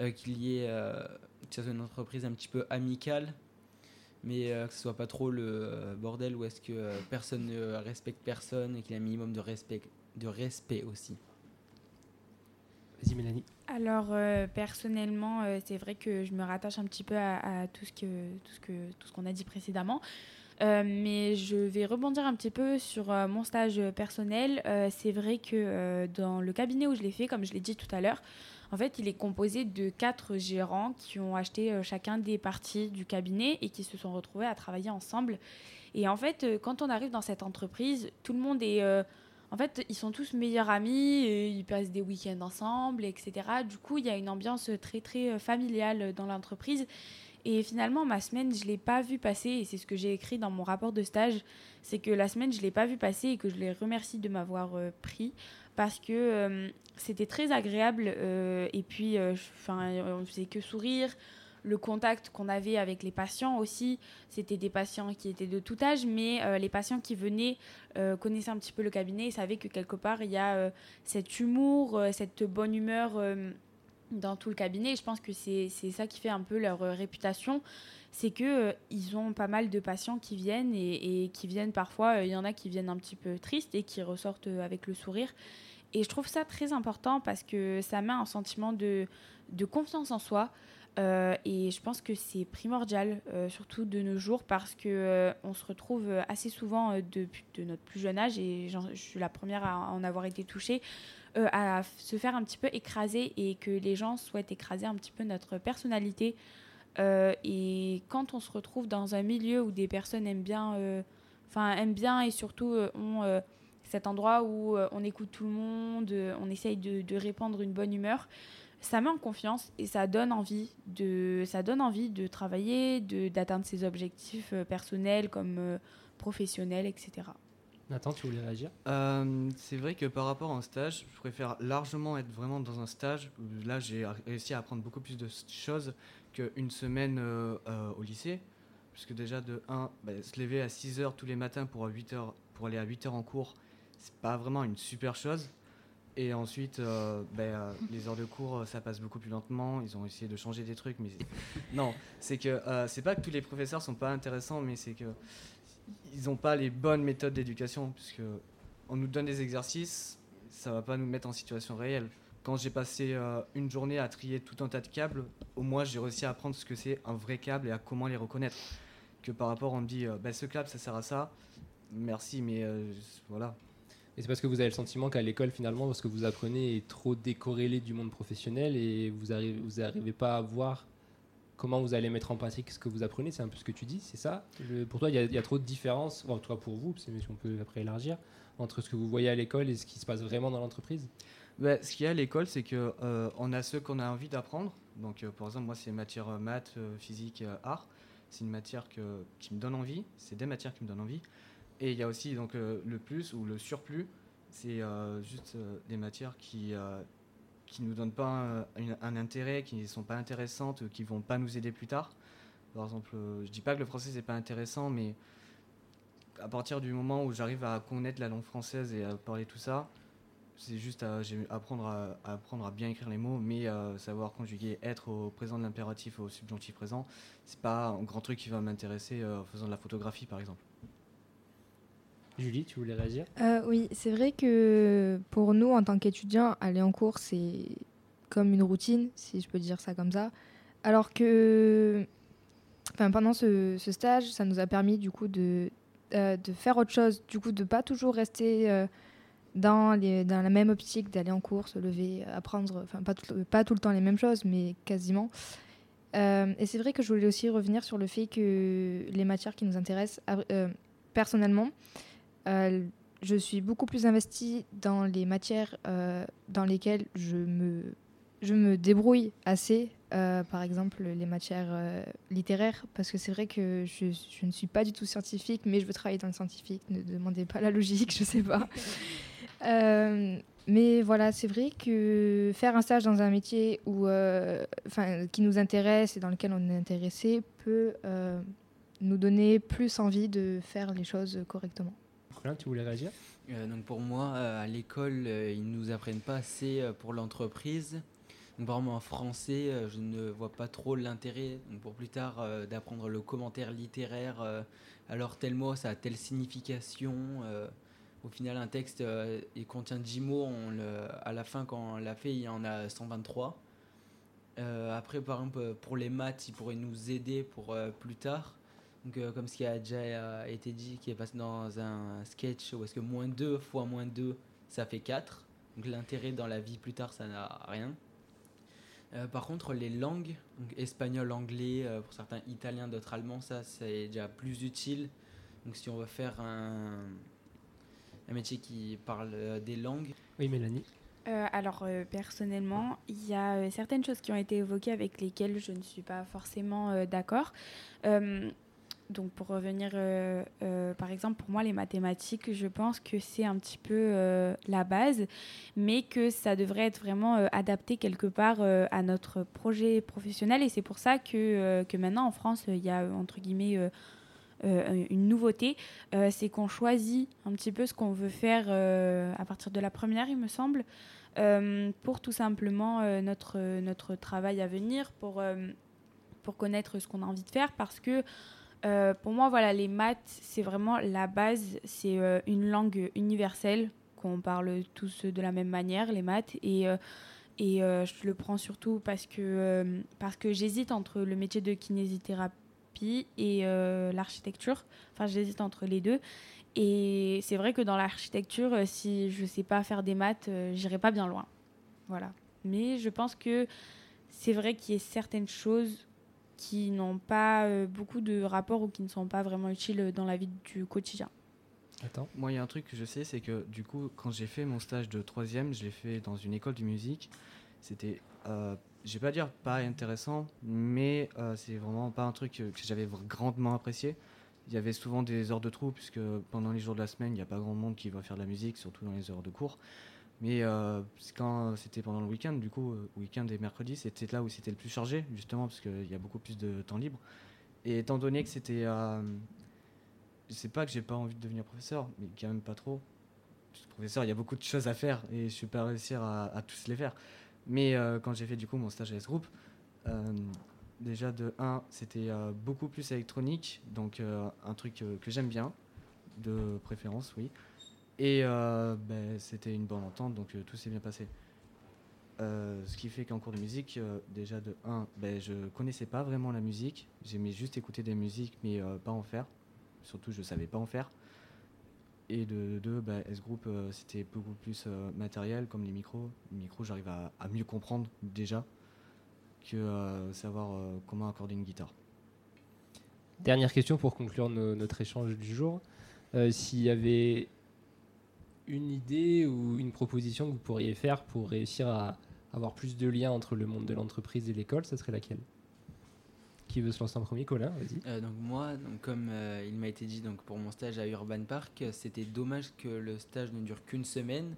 euh, qu'il y ait euh, que ça soit une entreprise un petit peu amicale, mais euh, que ce soit pas trop le euh, bordel où est-ce que euh, personne ne respecte personne et qu'il y a un minimum de respect, de respect aussi. Vas-y, Mélanie. Alors euh, personnellement, euh, c'est vrai que je me rattache un petit peu à, à tout ce que tout ce que tout ce qu'on a dit précédemment. Euh, mais je vais rebondir un petit peu sur euh, mon stage personnel. Euh, c'est vrai que dans le cabinet où je l'ai fait, comme je l'ai dit tout à l'heure, en fait, il est composé de quatre gérants qui ont acheté chacun des parties du cabinet et qui se sont retrouvés à travailler ensemble. Et en fait, quand on arrive dans cette entreprise, tout le monde est en fait, ils sont tous meilleurs amis, ils passent des week-ends ensemble, etc. Du coup, il y a une ambiance très très familiale dans l'entreprise. Et finalement, ma semaine, je ne l'ai pas vu passer, et c'est ce que j'ai écrit dans mon rapport de stage, c'est que la semaine, je ne l'ai pas vu passer et que je les remercie de m'avoir euh, pris, parce que euh, c'était très agréable, euh, et puis, on ne faisait que sourire. Le contact qu'on avait avec les patients aussi, c'était des patients qui étaient de tout âge, mais les patients qui venaient connaissaient un petit peu le cabinet et savaient que quelque part, il y a cet humour, cette bonne humeur dans tout le cabinet. Et je pense que c'est ça qui fait un peu leur euh, réputation. C'est que euh, ils ont pas mal de patients qui viennent et, qui viennent parfois, euh, il y en a qui viennent un petit peu tristes et qui ressortent euh, avec le sourire. Et je trouve ça très important parce que ça met un sentiment de, de confiance en soi. Et je pense que c'est primordial, surtout de nos jours, parce que on se retrouve assez souvent depuis de notre plus jeune âge, et je suis la première à en avoir été touchée, euh, à se faire un petit peu écraser et que les gens souhaitent écraser un petit peu notre personnalité. Euh, et quand on se retrouve dans un milieu où des personnes aiment bien, euh, enfin aiment bien et surtout ont cet endroit où on écoute tout le monde, on essaye de, répandre une bonne humeur, ça met en confiance et ça donne envie de, ça donne envie de travailler, d'atteindre ses objectifs personnels comme professionnels, etc. Nathan, tu voulais réagir? Euh, c'est vrai que par rapport à un stage, je préfère largement être vraiment dans un stage là j'ai réussi à apprendre beaucoup plus de choses qu'une semaine euh, euh, au lycée. Puisque déjà de 1, se lever à 6 heures tous les matins pour, à 8 heures, pour aller à 8 heures en cours, c'est pas vraiment une super chose. Et ensuite, euh, les heures de cours, ça passe beaucoup plus lentement. Ils ont essayé de changer des trucs, mais non, c'est que c'est pas que tous les professeurs sont pas intéressants, mais c'est que ils n'ont pas les bonnes méthodes d'éducation, puisque on nous donne des exercices, ça va pas nous mettre en situation réelle. Quand j'ai passé euh, une journée à trier tout un tas de câbles, au moins j'ai réussi à apprendre ce que c'est un vrai câble et à comment les reconnaître. Que par rapport, on me dit, euh, bah, ce câble, ça sert à ça. Merci, mais euh, voilà. Et c'est parce que vous avez le sentiment qu'à l'école, finalement, ce que vous apprenez est trop décorrélé du monde professionnel et vous n'arrivez vous arrivez pas à voir comment vous allez mettre en pratique ce que vous apprenez. C'est un peu ce que tu dis, c'est ça Pour toi, il y, a- trop de différences, en tout cas pour vous, si on peut après élargir, entre ce que vous voyez à l'école et ce qui se passe vraiment dans l'entreprise? Bah, ce qu'il y a à l'école, c'est que euh, a ceux qu'on a envie d'apprendre. Donc, euh, par exemple, moi, c'est matière euh, maths, physique, art. C'est une matière qui me donne envie. C'est des matières qui me donnent envie. Et il y a aussi donc le plus ou le surplus. C'est juste des matières qui qui nous donnent pas un, intérêt, qui ne sont pas intéressantes, qui vont pas nous aider plus tard. Par exemple, euh, je dis pas que le français c'est pas intéressant, mais à partir du moment où j'arrive à connaître la langue française et à parler tout ça, c'est juste à, apprendre, à, à apprendre à bien écrire les mots, mais euh, savoir conjuguer être au présent de l'impératif au subjonctif présent, c'est pas un grand truc qui va m'intéresser euh, en faisant de la photographie par exemple. Julie, tu voulais réagir? Euh, oui, c'est vrai que pour nous, en tant qu'étudiants, aller en cours, c'est comme une routine, si je peux dire ça comme ça. Alors que pendant ce, stage, ça nous a permis du coup de, euh, de faire autre chose, du coup de pas toujours rester euh, dans, la même optique d'aller en cours, se lever, apprendre, enfin pas tout, le temps les mêmes choses, mais quasiment. Euh, et c'est vrai que je voulais aussi revenir sur le fait que les matières qui nous intéressent, personnellement, je suis beaucoup plus investie dans les matières euh, dans lesquelles je me, je me débrouille assez. Euh, par exemple, les matières euh, littéraires, parce que c'est vrai que je, je ne suis pas du tout scientifique, mais je veux travailler dans le scientifique. Ne demandez pas la logique, je sais pas. <laughs> Euh, mais voilà, c'est vrai que faire un stage dans un métier où, euh, qui nous intéresse et dans lequel on est intéressé peut euh, nous donner plus envie de faire les choses correctement. Tu voulais réagir? Euh, donc pour moi, euh, à l'école, euh, ils nous apprennent pas assez pour l'entreprise. Vraiment en français, je ne vois pas trop l'intérêt pour plus tard d'apprendre le commentaire littéraire. alors tel mot, ça a telle signification. au final, un texte, il contient 10 mots. On à la fin, quand on l'a fait, il y en a 123. Euh, après, par exemple, pour les maths, ils pourraient nous aider pour plus tard. Donc, euh, comme ce qui a déjà euh, été dit, qui est passé dans un sketch, où est-ce que moins 2 fois moins 2, ça fait 4. Donc, l'intérêt dans la vie plus tard, ça n'a rien. Euh, par contre, les langues, donc espagnol, anglais, euh, pour certains italien, d'autres allemand, ça c'est déjà plus utile. Donc, si on veut faire un, un métier qui parle euh, des langues, Oui, Mélanie. Euh, alors euh, personnellement, il y a euh, certaines choses qui ont été évoquées avec lesquelles je ne suis pas forcément euh, d'accord. Donc pour revenir, euh, euh, par exemple, pour moi, les mathématiques, je pense que c'est un petit peu euh, la base, mais que ça devrait être vraiment adapté quelque part à notre projet professionnel. Et c'est pour ça que, que maintenant, en France, il y a, entre guillemets, une nouveauté, c'est qu'on choisit un petit peu ce qu'on veut faire à partir de la première, il me semble, pour tout simplement notre, notre travail à venir, pour, pour connaître ce qu'on a envie de faire, parce que euh, pour moi, voilà, les maths, c'est vraiment la base, c'est euh, une langue universelle, qu'on parle tous de la même manière, les maths, et... euh, et je le prends surtout parce que, parce que j'hésite entre le métier de kinésithérapie et l'architecture. Enfin, j'hésite entre les deux. Et c'est vrai que dans l'architecture, si je ne sais pas faire des maths, j'irai pas bien loin. Voilà. Mais je pense que c'est vrai qu'il y a certaines choses qui n'ont pas euh, beaucoup de rapport ou qui ne sont pas vraiment utiles dans la vie du quotidien. Attends. Moi, il y a un truc que je sais, c'est que du coup, quand j'ai fait mon stage de troisième, je l'ai fait dans une école de musique. C'était, euh, je vais pas dire pas intéressant, mais euh, c'est vraiment pas un truc que, que j'avais grandement apprécié. Il y avait souvent des heures de trou, puisque pendant les jours de la semaine, il n'y a pas grand monde qui va faire de la musique, surtout dans les heures de cours. Mais euh, quand c'était pendant le week-end, du coup, euh, week-end et mercredi, c'était là où c'était le plus chargé, justement, parce qu'il y a beaucoup plus de temps libre. Et étant donné que c'était. euh, je sais pas que j'ai pas envie de devenir professeur, mais quand même pas trop. Professeur, il y a beaucoup de choses à faire et je vais pas réussir à, tous les faire. Mais euh, quand j'ai fait du coup mon stage à S-Group, déjà de 1, c'était beaucoup plus électronique, donc un truc que j'aime bien, de préférence, oui. Et euh, ben, c'était une bonne entente, donc euh, tout s'est bien passé. Euh, ce qui fait qu'en cours de musique, déjà de 1, ben, je connaissais pas vraiment la musique. J'aimais juste écouter des musiques, mais pas en faire. Surtout, je savais pas en faire. Et de 2, bah, S-Group, c'était beaucoup plus matériel, comme les micros. Les micros, j'arrive à, mieux comprendre déjà que savoir comment accorder une guitare. Dernière question pour conclure no- notre échange du jour. S'il y avait une idée ou une proposition que vous pourriez faire pour réussir à avoir plus de liens entre le monde de l'entreprise et l'école, ça serait laquelle? Qui veut se lancer en premier? Colin, vas-y. Euh, donc moi, donc comme euh, il m'a été dit donc pour mon stage à Urban Park, c'était dommage que le stage ne dure qu'une semaine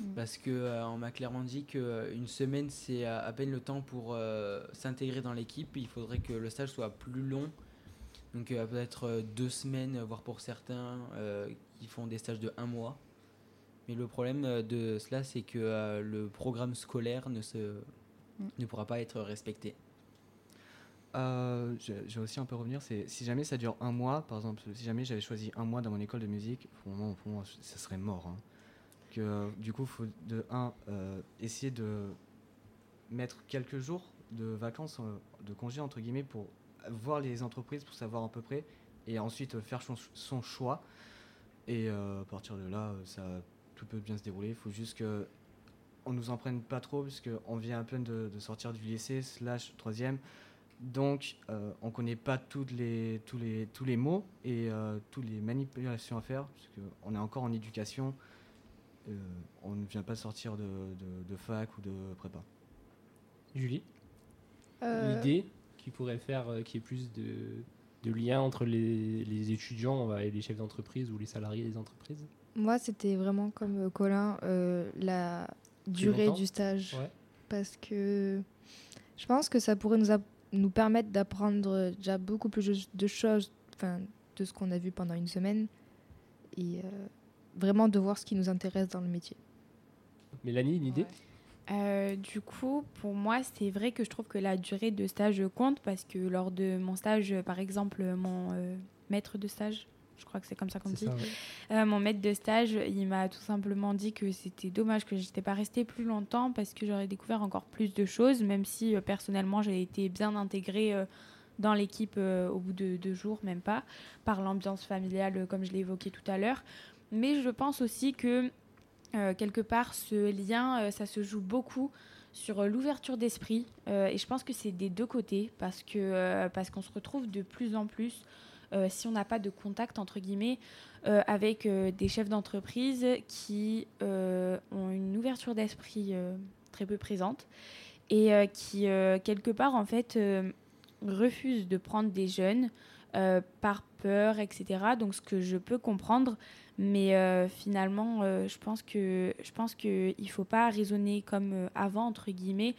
Mm. parce que euh, on m'a clairement dit que une semaine c'est à, à peine le temps pour euh, s'intégrer dans l'équipe. Il faudrait que le stage soit plus long, donc euh, peut-être deux semaines, voire pour certains euh, qui font des stages de un mois. Mais le problème euh, de cela, c'est que euh, le programme scolaire ne se Mm. ne pourra pas être respecté. Euh, je je vais aussi un peu revenir, c'est si jamais ça dure un mois, par exemple, si jamais j'avais choisi un mois dans mon école de musique, pour moi, pour moi ça serait mort. hein. Que euh, du coup, faut de un euh, essayer de mettre quelques jours de vacances, de congés entre guillemets, pour voir les entreprises, pour savoir à peu près, et ensuite faire son, son choix. Et euh, à partir de là, ça tout peut bien se dérouler. Il faut juste que on nous en prenne pas trop, puisque on vient à peine de, de sortir du lycée slash troisième. Donc, euh, on ne connaît pas toutes les, tous, les, tous les mots et euh, toutes les manipulations à faire, parce qu'on est encore en éducation. Euh, on ne vient pas sortir de, de, de fac ou de prépa. Julie? Euh, Une idée qui pourrait faire euh, qu'il y ait plus de, de liens entre les, les étudiants et les chefs d'entreprise ou les salariés des entreprises? Moi, c'était vraiment comme euh, Colin, euh, la durée du stage. Ouais. Parce que je pense que ça pourrait nous, nous permettre d'apprendre déjà beaucoup plus de choses enfin, de ce qu'on a vu pendant une semaine et euh, vraiment de voir ce qui nous intéresse dans le métier. Mélanie, une idée? Euh, du coup, pour moi, c'est vrai que je trouve que la durée de stage compte parce que lors de mon stage, par exemple, mon euh, maître de stage, je crois que c'est comme ça qu'on dit, ça, ouais. euh, mon maître de stage, il m'a tout simplement dit que c'était dommage que j'étais pas restée plus longtemps parce que j'aurais découvert encore plus de choses, même si euh, personnellement j'ai été bien intégrée euh, dans l'équipe au bout de deux jours, même pas, par l'ambiance familiale comme je l'ai évoqué tout à l'heure. Mais je pense aussi que quelque part, ce lien, ça se joue beaucoup sur l'ouverture d'esprit. Et je pense que c'est des deux côtés, parce que parce qu'on se retrouve de plus en plus, si on n'a pas de contact, entre guillemets, euh, avec euh, des chefs d'entreprise qui euh, ont une ouverture d'esprit euh, très peu présente et euh, qui, euh, quelque part, en fait, euh, refusent de prendre des jeunes euh, par peur, etc. Donc, ce que je peux comprendre, mais euh, finalement, euh, je pense que je pense que il faut pas raisonner comme euh, avant entre guillemets,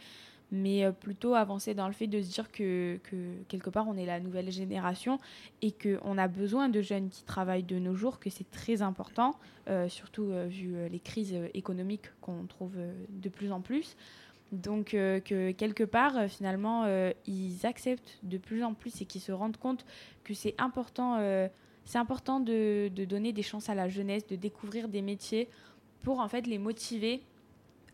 mais euh, plutôt avancer dans le fait de se dire que, que quelque part on est la nouvelle génération et que on a besoin de jeunes qui travaillent de nos jours, que c'est très important, euh, surtout euh, vu les crises économiques qu'on trouve de plus en plus. Donc que quelque part, finalement, ils acceptent de plus en plus et qu'ils se rendent compte que c'est important, important de donner des chances à la jeunesse, de découvrir des métiers pour en fait les motiver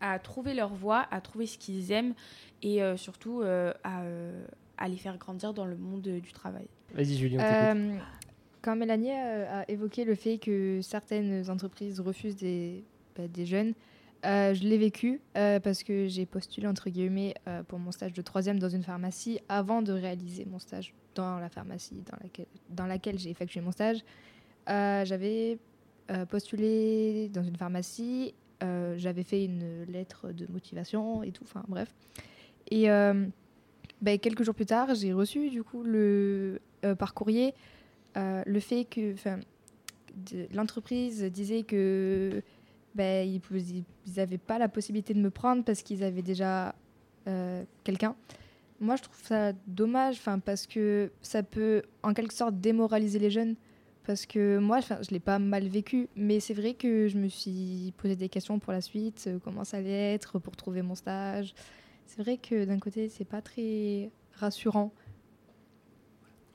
à trouver leur voie, à trouver ce qu'ils aiment et euh, surtout euh, à, euh, à les faire grandir dans le monde du travail. Vas-y, Julie, on t'écoute. Euh, quand Mélanie a évoqué le fait que certaines entreprises refusent des, bah, des jeunes, euh, je l'ai vécu euh, parce que j'ai postulé entre guillemets euh, pour mon stage de troisième dans une pharmacie avant de réaliser mon stage dans la pharmacie dans laquelle, dans laquelle j'ai effectué mon stage. Euh, j'avais euh, postulé dans une pharmacie, j'avais fait une lettre de motivation et tout, enfin bref. Et euh, ben, quelques jours plus tard, j'ai reçu du coup le, euh, par courrier euh, le fait que l'entreprise disait que ben, ils n'avaient pas la possibilité de me prendre parce qu'ils avaient déjà euh, quelqu'un. Moi, je trouve ça dommage parce que ça peut en quelque sorte démoraliser les jeunes. Parce que moi, je ne l'ai pas mal vécu, mais c'est vrai que je me suis posé des questions pour la suite, euh, comment ça allait être pour trouver mon stage. C'est vrai que d'un côté, c'est pas très rassurant.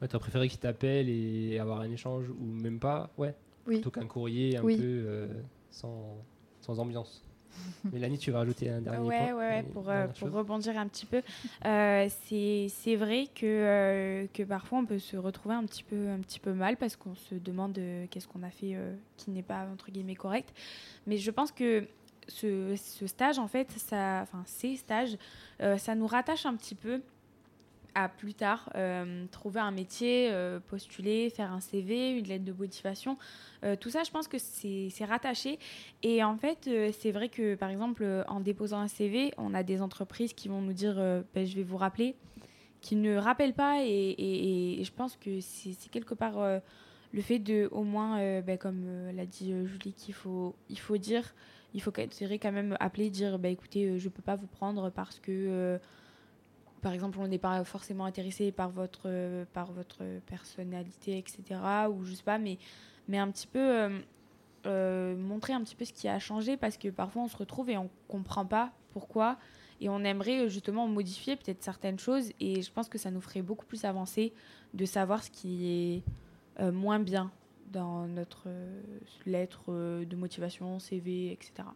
Ouais, T'as préféré qu'ils t'appellent et avoir un échange ou même pas? Ouais. Oui. Plutôt qu'un courrier un Oui. peu euh, sans, sans ambiance. <laughs> Mélanie, tu vas rajouter un dernier Ouais, point ouais, ouais, pour, euh, pour rebondir un petit peu. Euh, c'est vrai que, euh, que parfois on peut se retrouver un petit peu, un petit peu mal parce qu'on se demande euh, qu'est-ce qu'on a fait qui n'est pas entre guillemets correct. Mais je pense que ce, ce stage, en fait, ça, enfin ces stages, ça nous rattache un petit peu à plus tard euh, trouver un métier, euh, postuler, faire un CV, une lettre de motivation. Euh, tout ça, je pense que c'est rattaché. Et en fait, c'est vrai que, par exemple, en déposant un CV, on a des entreprises qui vont nous dire Ben, je vais vous rappeler, qui ne rappellent pas. Et, je pense que c'est quelque part le fait de, au moins, ben, comme l'a dit Julie, qu'il faut, il faut dire, il faut quand même appeler, dire ben, écoutez, je ne peux pas vous prendre parce que. Par exemple, on n'est pas forcément intéressé par votre, par votre personnalité, etc. Ou je pas, mais, mais un petit peu euh, euh, montrer un petit peu ce qui a changé parce que parfois on se retrouve et on comprend pas pourquoi et on aimerait euh, justement modifier peut-être certaines choses et je pense que ça nous ferait beaucoup plus avancer de savoir ce qui est moins bien dans notre lettre de motivation, CV, etc.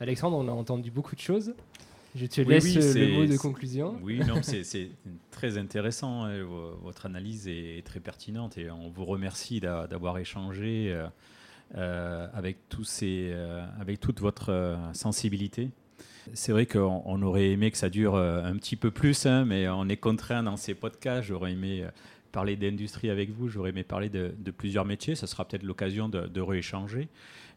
Alexandre, on a entendu beaucoup de choses. Je te Oui, laisse oui, euh, le mot de conclusion. Oui, non, c'est très intéressant. hein, vo- Votre analyse est, très pertinente et on vous remercie d'a- d'avoir échangé euh, euh, avec, tous ces, euh, avec toute votre sensibilité. C'est vrai qu'on on aurait aimé que ça dure un petit peu plus, hein, mais on est contraint dans ces podcasts. J'aurais aimé parler d'industrie avec vous, j'aurais aimé parler de, de plusieurs métiers. Ça sera peut-être l'occasion de, de rééchanger.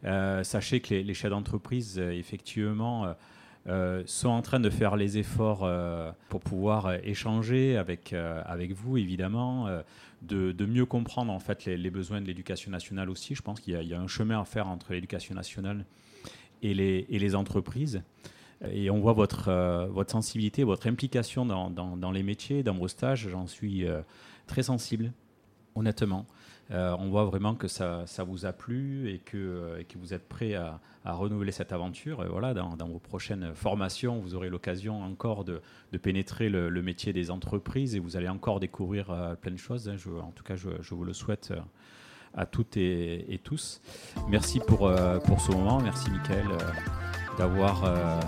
Euh, sachez que les, les chefs d'entreprise, effectivement, euh, sont en train de faire les efforts euh, pour pouvoir euh, échanger avec, avec vous, évidemment, de, de, mieux comprendre en fait les, besoins de l'éducation nationale aussi. Je pense qu'il y, a un chemin à faire entre l'éducation nationale et les, et les entreprises. Et on voit votre, votre sensibilité, votre implication dans, dans, les métiers, dans vos stages. J'en suis très sensible, honnêtement. Euh, on voit vraiment que ça, ça, vous a plu et que, et que vous êtes prêt à, à, renouveler cette aventure. Et voilà, dans, dans, vos prochaines formations, vous aurez l'occasion encore de, de pénétrer le, le, métier des entreprises et vous allez encore découvrir euh, plein de choses. Je, en tout cas, je, je, vous le souhaite euh, à toutes et, et tous. Merci pour, euh, pour ce moment. Merci, Michael, euh, d'avoir euh,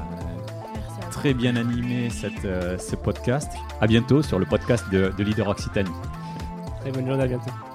très bien animé cette, ce podcast. À bientôt sur le podcast de, de Leader Occitanie. Très bonne journée, à bientôt.